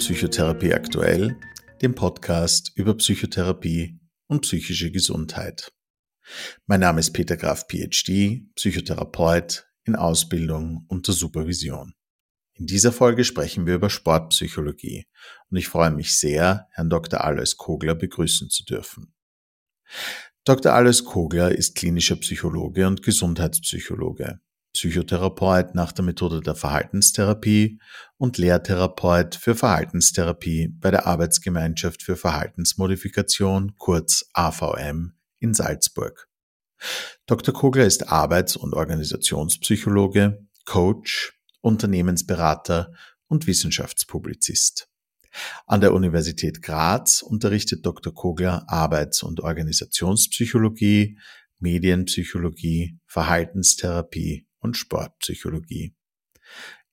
Psychotherapie aktuell, dem Podcast über Psychotherapie und psychische Gesundheit. Mein Name ist Peter Graf, PhD, Psychotherapeut in Ausbildung unter Supervision. In dieser Folge sprechen wir über Sportpsychologie und ich freue mich sehr, Herrn Dr. Alois Kogler begrüßen zu dürfen. Dr. Alois Kogler ist klinischer Psychologe und Gesundheitspsychologe. Psychotherapeut nach der Methode der Verhaltenstherapie und Lehrtherapeut für Verhaltenstherapie bei der Arbeitsgemeinschaft für Verhaltensmodifikation, kurz AVM, in Salzburg. Dr. Kogler ist Arbeits- und Organisationspsychologe, Coach, Unternehmensberater und Wissenschaftspublizist. An der Universität Graz unterrichtet Dr. Kogler Arbeits- und Organisationspsychologie, Medienpsychologie, Verhaltenstherapie und Sportpsychologie.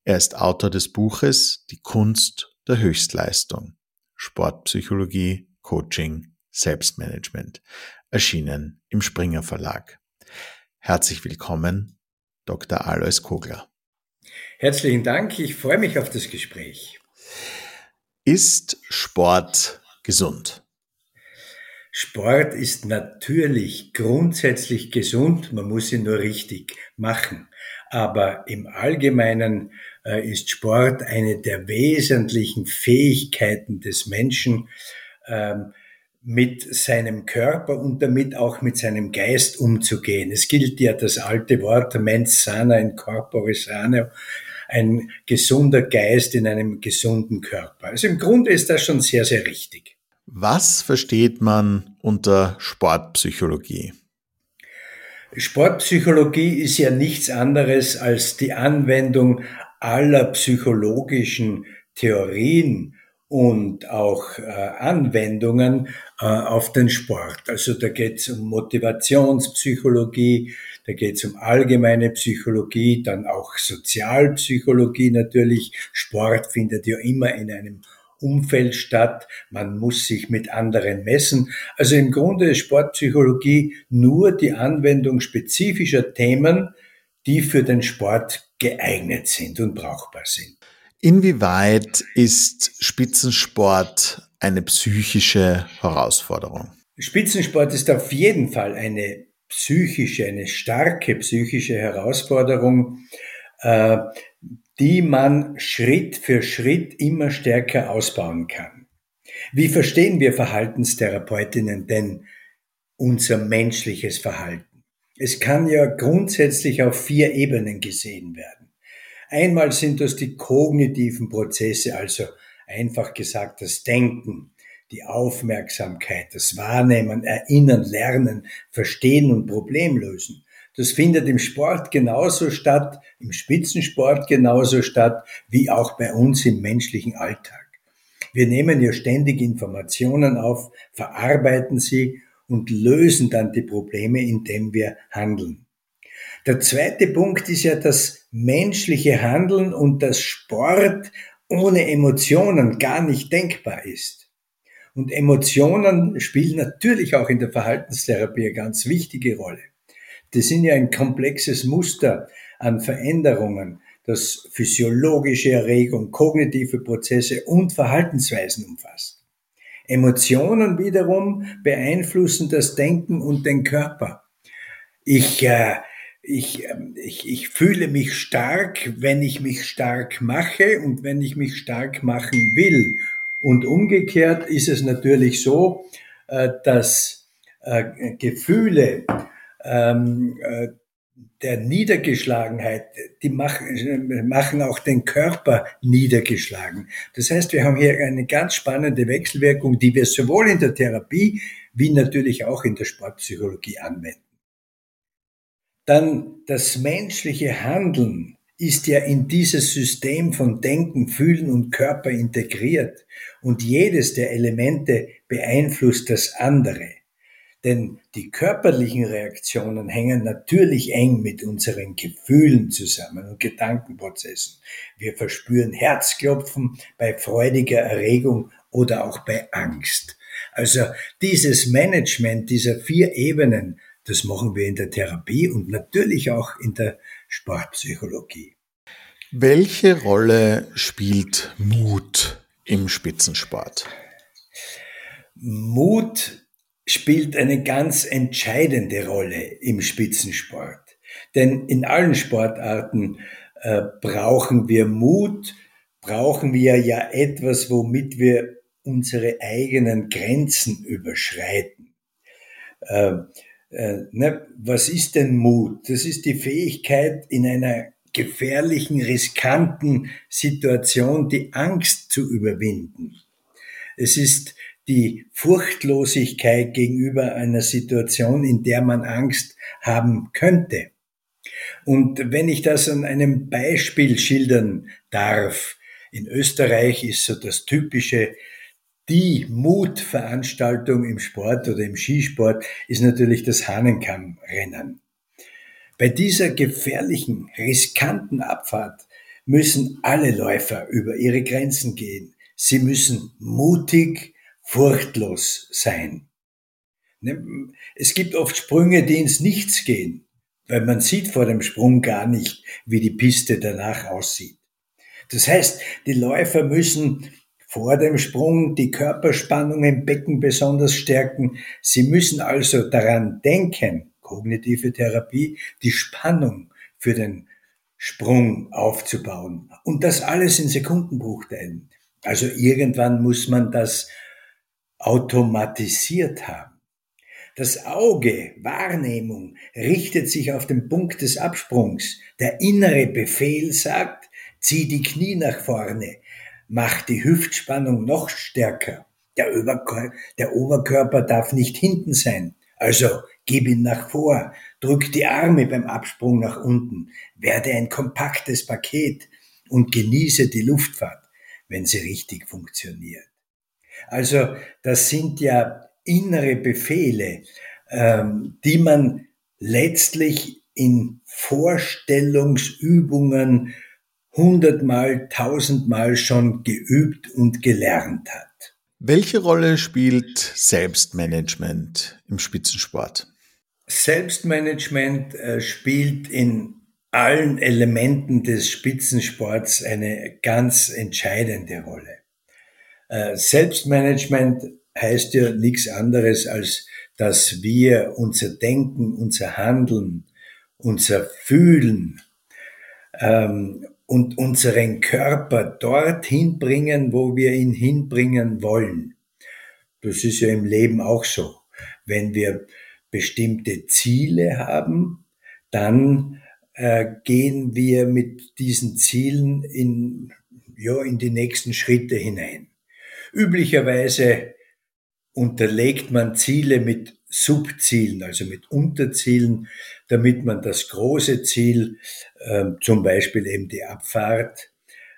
Er ist Autor des Buches Die Kunst der Höchstleistung. Sportpsychologie, Coaching, Selbstmanagement, erschienen im Springer Verlag. Herzlich willkommen, Dr. Alois Kogler. Herzlichen Dank, ich freue mich auf das Gespräch. Ist Sport gesund? Sport ist natürlich grundsätzlich gesund, man muss ihn nur richtig machen. Aber im Allgemeinen äh, ist Sport eine der wesentlichen Fähigkeiten des Menschen, ähm, mit seinem Körper und damit auch mit seinem Geist umzugehen. Es gilt ja das alte Wort mens sana in corpore sano, ein gesunder Geist in einem gesunden Körper. Also im Grunde ist das schon sehr, sehr richtig. Was versteht man unter Sportpsychologie? Sportpsychologie ist ja nichts anderes als die Anwendung aller psychologischen Theorien und auch äh, Anwendungen äh, auf den Sport. Also da geht es um Motivationspsychologie, da geht es um allgemeine Psychologie, dann auch Sozialpsychologie natürlich. Sport findet ja immer in einem Umfeld statt. Man muss sich mit anderen messen. Also im Grunde ist Sportpsychologie nur die Anwendung spezifischer Themen, die für den Sport geeignet sind und brauchbar sind. Inwieweit ist Spitzensport eine psychische Herausforderung? Spitzensport ist auf jeden Fall eine psychische, eine starke psychische Herausforderung. Äh, die man Schritt für Schritt immer stärker ausbauen kann. Wie verstehen wir Verhaltenstherapeutinnen denn unser menschliches Verhalten? Es kann ja grundsätzlich auf vier Ebenen gesehen werden. Einmal sind das die kognitiven Prozesse, also einfach gesagt das Denken, die Aufmerksamkeit, das Wahrnehmen, Erinnern, Lernen, Verstehen und Problemlösen. Das findet im Sport genauso statt, im Spitzensport genauso statt, wie auch bei uns im menschlichen Alltag. Wir nehmen ja ständig Informationen auf, verarbeiten sie und lösen dann die Probleme, indem wir handeln. Der zweite Punkt ist ja das menschliche Handeln und das Sport ohne Emotionen gar nicht denkbar ist. Und Emotionen spielen natürlich auch in der Verhaltenstherapie eine ganz wichtige Rolle. Das sind ja ein komplexes Muster an Veränderungen, das physiologische Erregung, kognitive Prozesse und Verhaltensweisen umfasst. Emotionen wiederum beeinflussen das Denken und den Körper. Ich, äh, ich, ähm, ich, ich fühle mich stark, wenn ich mich stark mache und wenn ich mich stark machen will. Und umgekehrt ist es natürlich so, äh, dass äh, Gefühle ähm, äh, der Niedergeschlagenheit, die machen, machen auch den Körper niedergeschlagen. Das heißt, wir haben hier eine ganz spannende Wechselwirkung, die wir sowohl in der Therapie wie natürlich auch in der Sportpsychologie anwenden. Dann das menschliche Handeln ist ja in dieses System von Denken, Fühlen und Körper integriert und jedes der Elemente beeinflusst das andere. Denn die körperlichen Reaktionen hängen natürlich eng mit unseren Gefühlen zusammen und Gedankenprozessen. Wir verspüren Herzklopfen bei freudiger Erregung oder auch bei Angst. Also dieses Management dieser vier Ebenen, das machen wir in der Therapie und natürlich auch in der Sportpsychologie. Welche Rolle spielt Mut im Spitzensport? Mut spielt eine ganz entscheidende Rolle im Spitzensport. Denn in allen Sportarten äh, brauchen wir Mut, brauchen wir ja etwas, womit wir unsere eigenen Grenzen überschreiten. Äh, äh, ne, was ist denn Mut? Das ist die Fähigkeit, in einer gefährlichen, riskanten Situation die Angst zu überwinden. Es ist die Furchtlosigkeit gegenüber einer Situation, in der man Angst haben könnte. Und wenn ich das an einem Beispiel schildern darf, in Österreich ist so das typische die Mutveranstaltung im Sport oder im Skisport ist natürlich das Hahnenkammrennen. Bei dieser gefährlichen, riskanten Abfahrt müssen alle Läufer über ihre Grenzen gehen. Sie müssen mutig, furchtlos sein. Ne, es gibt oft Sprünge, die ins Nichts gehen, weil man sieht vor dem Sprung gar nicht, wie die Piste danach aussieht. Das heißt, die Läufer müssen vor dem Sprung die Körperspannung im Becken besonders stärken. Sie müssen also daran denken, kognitive Therapie, die Spannung für den Sprung aufzubauen. Und das alles in Sekundenbruchteilen. Also irgendwann muss man das automatisiert haben. Das Auge, Wahrnehmung, richtet sich auf den Punkt des Absprungs. Der innere Befehl sagt, zieh die Knie nach vorne, macht die Hüftspannung noch stärker. Der, Oberkörper, der Oberkörper darf nicht hinten sein. Also gib ihn nach vor, drück die Arme beim Absprung nach unten, werde ein kompaktes Paket und genieße die Luftfahrt, wenn sie richtig funktioniert. Also das sind ja innere Befehle, ähm, die man letztlich in Vorstellungsübungen hundertmal, tausendmal schon geübt und gelernt hat. Welche Rolle spielt Selbstmanagement im Spitzensport? Selbstmanagement äh, spielt in allen Elementen des Spitzensports eine ganz entscheidende Rolle. Äh, Selbstmanagement heißt ja nichts anderes als, dass wir unser Denken, unser Handeln, unser Fühlen ähm, und unseren Körper dorthin bringen, wo wir ihn hinbringen wollen. Das ist ja im Leben auch so. Wenn wir bestimmte Ziele haben, dann äh, gehen wir mit diesen Zielen in, ja, in die nächsten Schritte hinein. Üblicherweise unterlegt man Ziele mit Subzielen, also mit Unterzielen, damit man das große Ziel, äh, zum Beispiel eben die Abfahrt,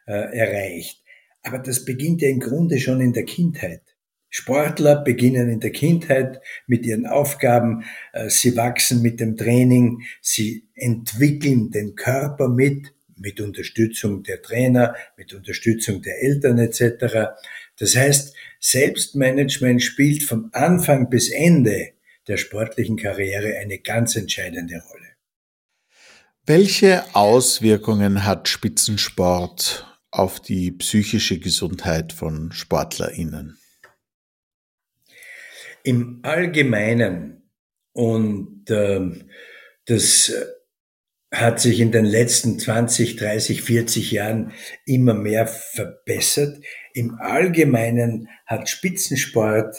äh, erreicht. Aber das beginnt ja im Grunde schon in der Kindheit. Sportler beginnen in der Kindheit mit ihren Aufgaben, äh, sie wachsen mit dem Training, sie entwickeln den Körper mit, mit Unterstützung der Trainer, mit Unterstützung der Eltern etc. Das heißt, Selbstmanagement spielt vom Anfang bis Ende der sportlichen Karriere eine ganz entscheidende Rolle. Welche Auswirkungen hat Spitzensport auf die psychische Gesundheit von Sportlerinnen? Im Allgemeinen und äh, das hat sich in den letzten 20, 30, 40 Jahren immer mehr verbessert. Im Allgemeinen hat Spitzensport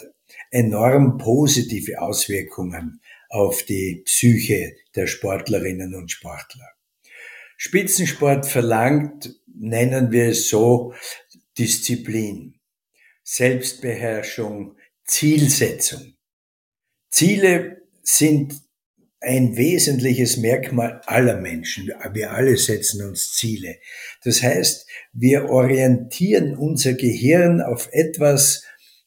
enorm positive Auswirkungen auf die Psyche der Sportlerinnen und Sportler. Spitzensport verlangt, nennen wir es so, Disziplin, Selbstbeherrschung, Zielsetzung. Ziele sind ein wesentliches Merkmal aller Menschen. Wir alle setzen uns Ziele. Das heißt, wir orientieren unser Gehirn auf etwas,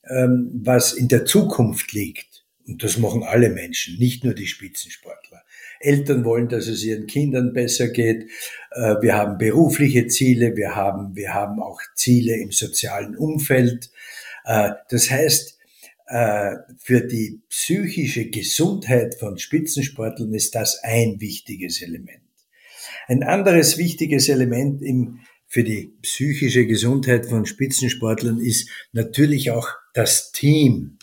ähm, was in der Zukunft liegt. Und das machen alle Menschen, nicht nur die Spitzensportler. Eltern wollen, dass es ihren Kindern besser geht. Äh, wir haben berufliche Ziele, wir haben, wir haben auch Ziele im sozialen Umfeld. Äh, das heißt, für die psychische Gesundheit von Spitzensportlern ist das ein wichtiges Element. Ein anderes wichtiges Element im, für die psychische Gesundheit von Spitzensportlern ist natürlich auch das Team.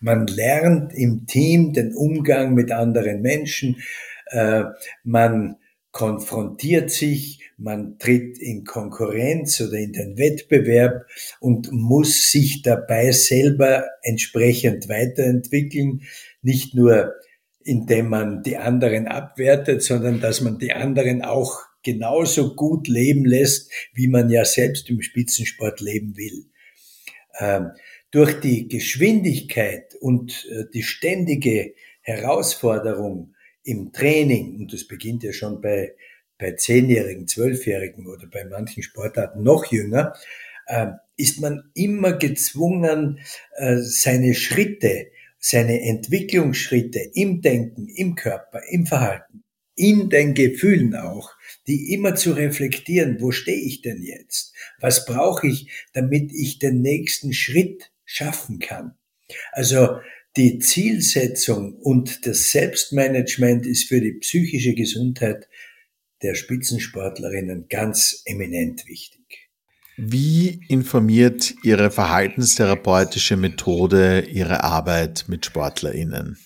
Man lernt im Team den Umgang mit anderen Menschen. Äh, man konfrontiert sich, man tritt in Konkurrenz oder in den Wettbewerb und muss sich dabei selber entsprechend weiterentwickeln, nicht nur indem man die anderen abwertet, sondern dass man die anderen auch genauso gut leben lässt, wie man ja selbst im Spitzensport leben will. Ähm, durch die Geschwindigkeit und äh, die ständige Herausforderung im Training, und das beginnt ja schon bei, bei Zehnjährigen, Zwölfjährigen oder bei manchen Sportarten noch jünger, äh, ist man immer gezwungen, äh, seine Schritte, seine Entwicklungsschritte im Denken, im Körper, im Verhalten, in den Gefühlen auch, die immer zu reflektieren, wo stehe ich denn jetzt? Was brauche ich, damit ich den nächsten Schritt schaffen kann? Also die Zielsetzung und das Selbstmanagement ist für die psychische Gesundheit der Spitzensportlerinnen ganz eminent wichtig. Wie informiert Ihre verhaltenstherapeutische Methode Ihre Arbeit mit Sportlerinnen?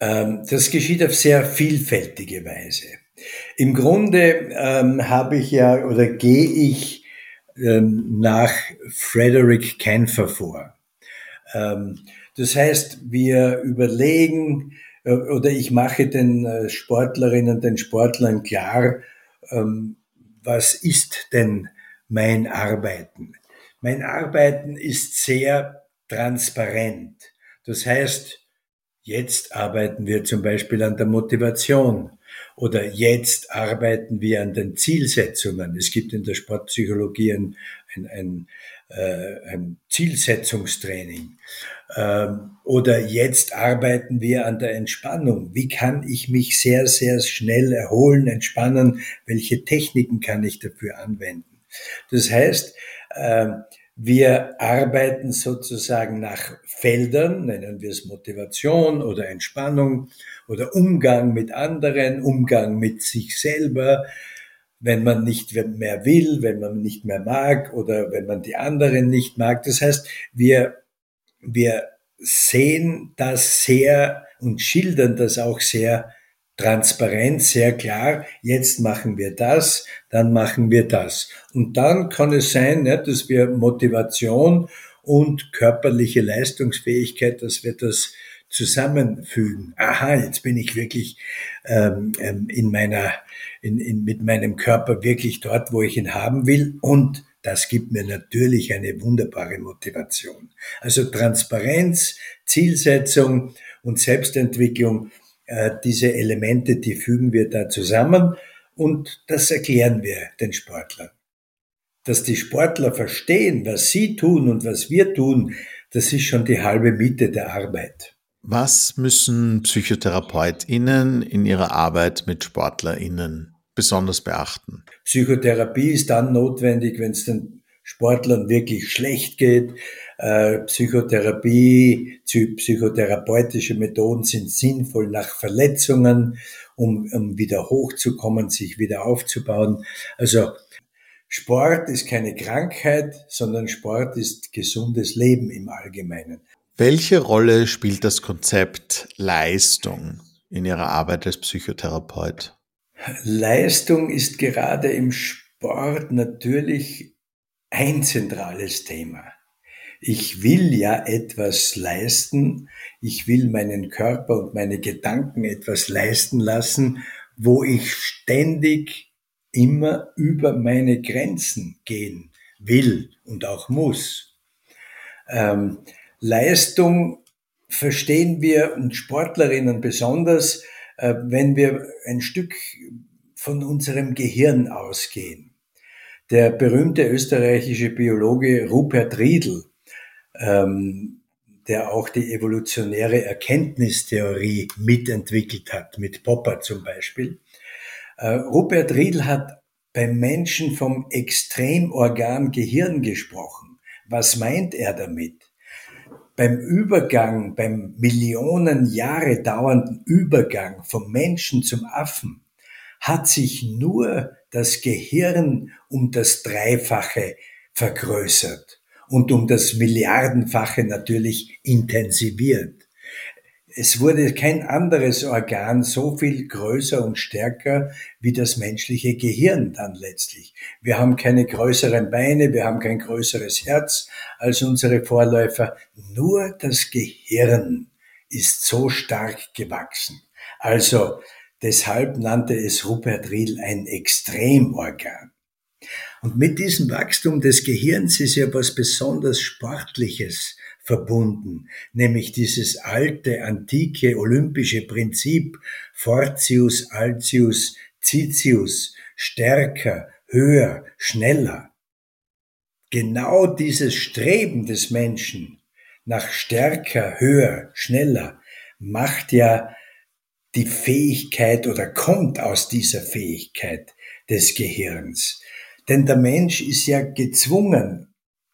Ähm, das geschieht auf sehr vielfältige Weise. Im Grunde ähm, habe ich ja oder gehe ich ähm, nach Frederick Canfer vor. Ähm, das heißt, wir überlegen oder ich mache den äh, Sportlerinnen, den Sportlern klar, ähm, was ist denn mein Arbeiten? Mein Arbeiten ist sehr transparent. Das heißt, jetzt arbeiten wir zum Beispiel an der Motivation oder jetzt arbeiten wir an den Zielsetzungen. Es gibt in der Sportpsychologie ein, ein, ein äh, ein Zielsetzungstraining. Ähm, oder jetzt arbeiten wir an der Entspannung. Wie kann ich mich sehr, sehr schnell erholen, entspannen? Welche Techniken kann ich dafür anwenden? Das heißt, ähm, wir arbeiten sozusagen nach Feldern, nennen wir es Motivation oder Entspannung oder Umgang mit anderen, Umgang mit sich selber, wenn man nicht mehr will, wenn man nicht mehr mag oder wenn man die anderen nicht mag. Das heißt, wir, wir sehen das sehr und schildern das auch sehr transparent, sehr klar. Jetzt machen wir das, dann machen wir das. Und dann kann es sein, dass wir Motivation und körperliche Leistungsfähigkeit, dass wir das zusammenfügen. Aha, jetzt bin ich wirklich ähm, ähm, in meiner, in, in, mit meinem Körper wirklich dort, wo ich ihn haben will. Und das gibt mir natürlich eine wunderbare Motivation. Also Transparenz, Zielsetzung und Selbstentwicklung, diese Elemente, die fügen wir da zusammen und das erklären wir den Sportlern. Dass die Sportler verstehen, was sie tun und was wir tun, das ist schon die halbe Miete der Arbeit. Was müssen PsychotherapeutInnen in ihrer Arbeit mit SportlerInnen besonders beachten? Psychotherapie ist dann notwendig, wenn es den Sportlern wirklich schlecht geht. Äh, Psychotherapie, psychotherapeutische Methoden sind sinnvoll nach Verletzungen, um, um wieder hochzukommen, sich wieder aufzubauen. Also Sport ist keine Krankheit, sondern Sport ist gesundes Leben im Allgemeinen. Welche Rolle spielt das Konzept Leistung in Ihrer Arbeit als Psychotherapeut? Leistung ist gerade im Sport natürlich ein zentrales Thema. Ich will ja etwas leisten, ich will meinen Körper und meine Gedanken etwas leisten lassen, wo ich ständig immer über meine Grenzen gehen will und auch muss. Ähm, Leistung verstehen wir und Sportlerinnen besonders, äh, wenn wir ein Stück von unserem Gehirn ausgehen. Der berühmte österreichische Biologe Rupert Riedl, ähm, der auch die evolutionäre Erkenntnistheorie mitentwickelt hat, mit Popper zum Beispiel. Äh, Rupert Riedl hat beim Menschen vom Extremorgan Gehirn gesprochen. Was meint er damit? beim Übergang, beim Millionen Jahre dauernden Übergang vom Menschen zum Affen, hat sich nur das Gehirn um das Dreifache vergrößert und um das Milliardenfache natürlich intensiviert. Es wurde kein anderes Organ so viel größer und stärker wie das menschliche Gehirn dann letztlich. Wir haben keine größeren Beine, wir haben kein größeres Herz als unsere Vorläufer. Nur das Gehirn ist so stark gewachsen. Also deshalb nannte es Rupert Riel ein Extremorgan. Und mit diesem Wachstum des Gehirns ist ja was besonders Sportliches verbunden, nämlich dieses alte, antike, olympische Prinzip Fortius, Altius, Citius, stärker, höher, schneller. Genau dieses Streben des Menschen nach stärker, höher, schneller macht ja die Fähigkeit oder kommt aus dieser Fähigkeit des Gehirns. Denn der Mensch ist ja gezwungen,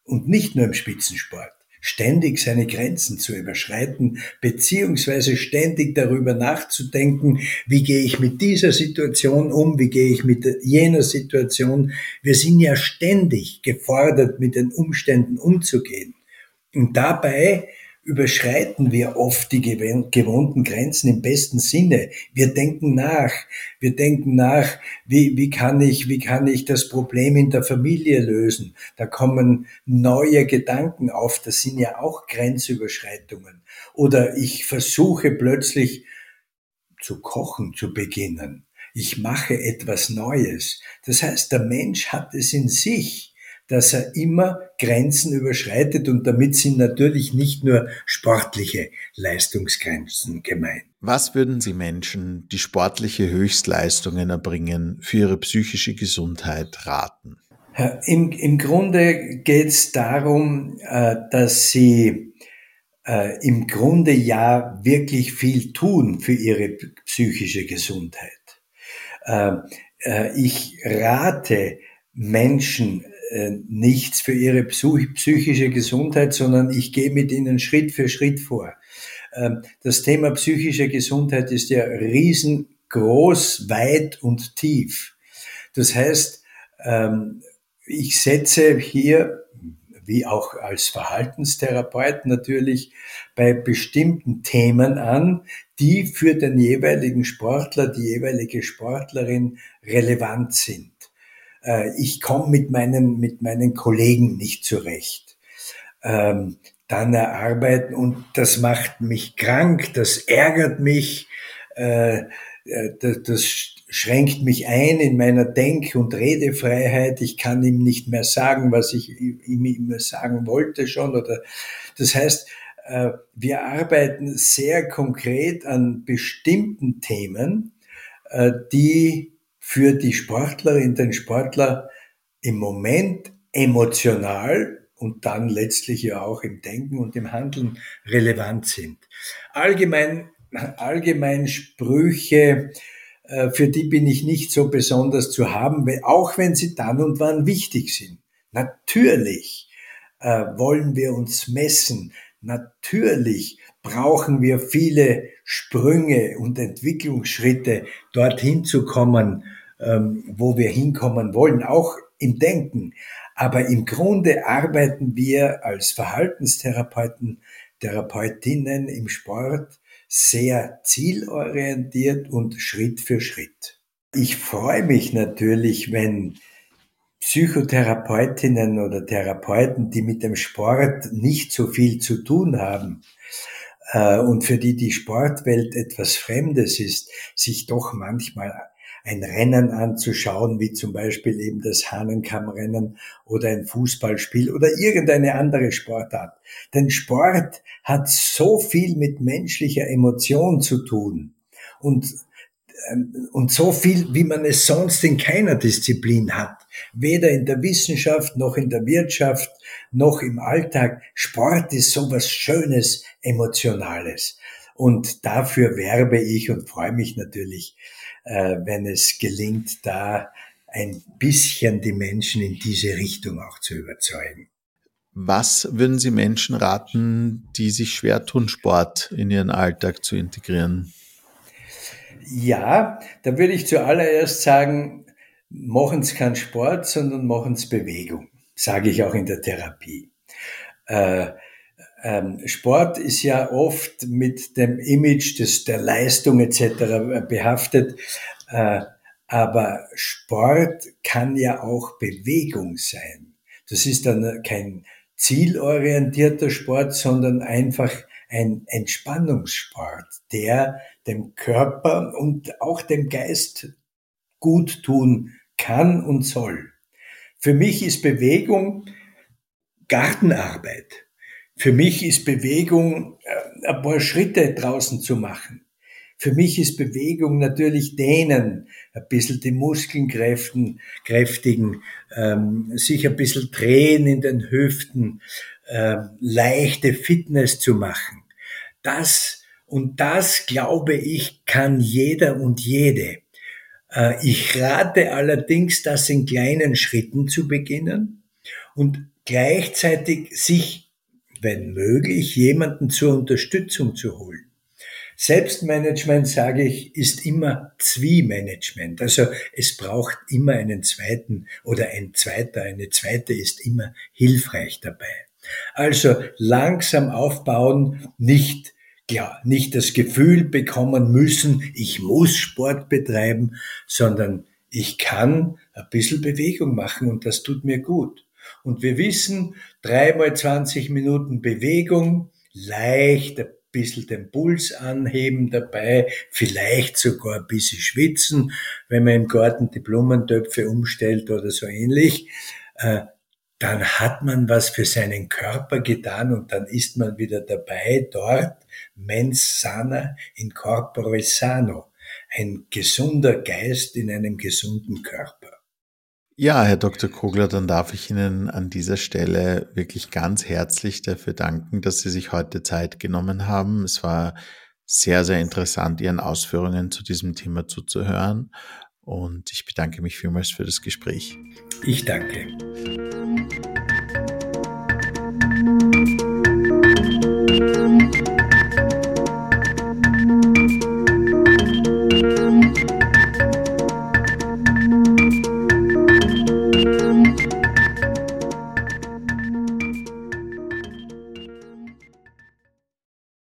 und nicht nur im Spitzensport, ständig seine Grenzen zu überschreiten, beziehungsweise ständig darüber nachzudenken, wie gehe ich mit dieser Situation um, wie gehe ich mit jener Situation. Wir sind ja ständig gefordert, mit den Umständen umzugehen. Und dabei überschreiten wir oft die gewohnten Grenzen im besten Sinne. Wir denken nach. Wir denken nach, wie, wie kann ich, wie kann ich das Problem in der Familie lösen? Da kommen neue Gedanken auf. Das sind ja auch Grenzüberschreitungen. Oder ich versuche plötzlich zu kochen zu beginnen. Ich mache etwas Neues. Das heißt, der Mensch hat es in sich dass er immer Grenzen überschreitet und damit sind natürlich nicht nur sportliche Leistungsgrenzen gemeint. Was würden Sie Menschen, die sportliche Höchstleistungen erbringen, für ihre psychische Gesundheit raten? Im, im Grunde geht es darum, äh, dass Sie äh, im Grunde ja wirklich viel tun für Ihre psychische Gesundheit. Äh, ich rate Menschen äh, nichts für ihre psychische Gesundheit, sondern ich gehe mit ihnen Schritt für Schritt vor. Ähm, das Thema psychische Gesundheit ist ja riesengroß, weit und tief. Das heißt, ähm, ich setze hier, wie auch als Verhaltenstherapeut natürlich, bei bestimmten Themen an, die für den jeweiligen Sportler, die jeweilige Sportlerin relevant sind ich komme mit meinen, mit meinen Kollegen nicht zurecht. Ähm, dann erarbeiten und das macht mich krank, das ärgert mich, äh, äh das, das schränkt mich ein in meiner Denk- und Redefreiheit. Ich kann ihm nicht mehr sagen, was ich ihm immer sagen wollte schon. Oder das heißt, äh, wir arbeiten sehr konkret an bestimmten Themen, äh, die für die Sportlerin, den Sportler im Moment emotional und dann letztlich ja auch im Denken und im Handeln relevant sind. Allgemein, allgemein Sprüche, äh, für die bin ich nicht so besonders zu haben, auch wenn sie dann und wann wichtig sind. Natürlich äh, wollen wir uns messen. Natürlich brauchen wir viele Sprünge und Entwicklungsschritte, dorthin zu kommen, ähm, wo wir hinkommen wollen, auch im Denken. Aber im Grunde arbeiten wir als Verhaltenstherapeuten, Therapeutinnen im Sport sehr zielorientiert und Schritt für Schritt. Ich freue mich natürlich, wenn Psychotherapeutinnen oder Therapeuten, die mit dem Sport nicht so viel zu tun haben, äh, und für die die Sportwelt etwas Fremdes ist, sich doch manchmal ein Rennen anzuschauen, wie zum Beispiel eben das Hahnenkammrennen oder ein Fußballspiel oder irgendeine andere Sportart. Denn Sport hat so viel mit menschlicher Emotion zu tun und ähm, und so viel, wie man es sonst in keiner Disziplin hat. Weder in der Wissenschaft noch in der Wirtschaft noch im Alltag. Sport ist so was Schönes, Emotionales. Und dafür werbe ich und freue mich natürlich, wenn es gelingt, da ein bisschen die Menschen in diese Richtung auch zu überzeugen. Was würden Sie Menschen raten, die sich schwer tun, Sport in ihren Alltag zu integrieren? Ja, da würde ich zuallererst sagen, machen Sie keinen Sport, sondern machen Sie Bewegung, sage ich auch in der Therapie. Äh, Sport ist ja oft mit dem Image des, der Leistung etc. behaftet, äh, aber Sport kann ja auch Bewegung sein. Das ist dann kein zielorientierter Sport, sondern einfach ein Entspannungssport, der dem Körper und auch dem Geist gut tun kann und soll. Für mich ist Bewegung Gartenarbeit. Für mich ist Bewegung äh, ein paar Schritte draußen zu machen. Für mich ist Bewegung natürlich dehnen, ein bisschen die Muskeln kräften, kräftigen, ähm, sich ein bisschen drehen in den Hüften, äh, leichte Fitness zu machen. Das und das, glaube ich, kann jeder und jede. Äh, ich rate allerdings, das in kleinen Schritten zu beginnen und gleichzeitig sich, wenn möglich, jemanden zur Unterstützung zu holen. Selbstmanagement, sage ich, ist immer Zwie-Management. Also es braucht immer einen zweiten oder ein zweiter, eine zweite ist immer hilfreich dabei. Also langsam aufbauen, nicht ja, nicht das Gefühl bekommen müssen, ich muss Sport betreiben, sondern ich kann ein bisschen Bewegung machen und das tut mir gut. Und wir wissen, dreimal 20 Minuten Bewegung, leicht ein bisschen den Puls anheben dabei, vielleicht sogar ein bisschen schwitzen, wenn man im Garten die Blumentöpfe umstellt oder so ähnlich. Äh, dann hat man was für seinen Körper getan und dann ist man wieder dabei dort, mens sana in corpore sano, ein gesunder Geist in einem gesunden Körper. Ja, Herr Dr. Kogler, dann darf ich Ihnen an dieser Stelle wirklich ganz herzlich dafür danken, dass Sie sich heute Zeit genommen haben. Es war sehr, sehr interessant, Ihren Ausführungen zu diesem Thema zuzuhören. Und ich bedanke mich vielmals für das Gespräch. Ich danke.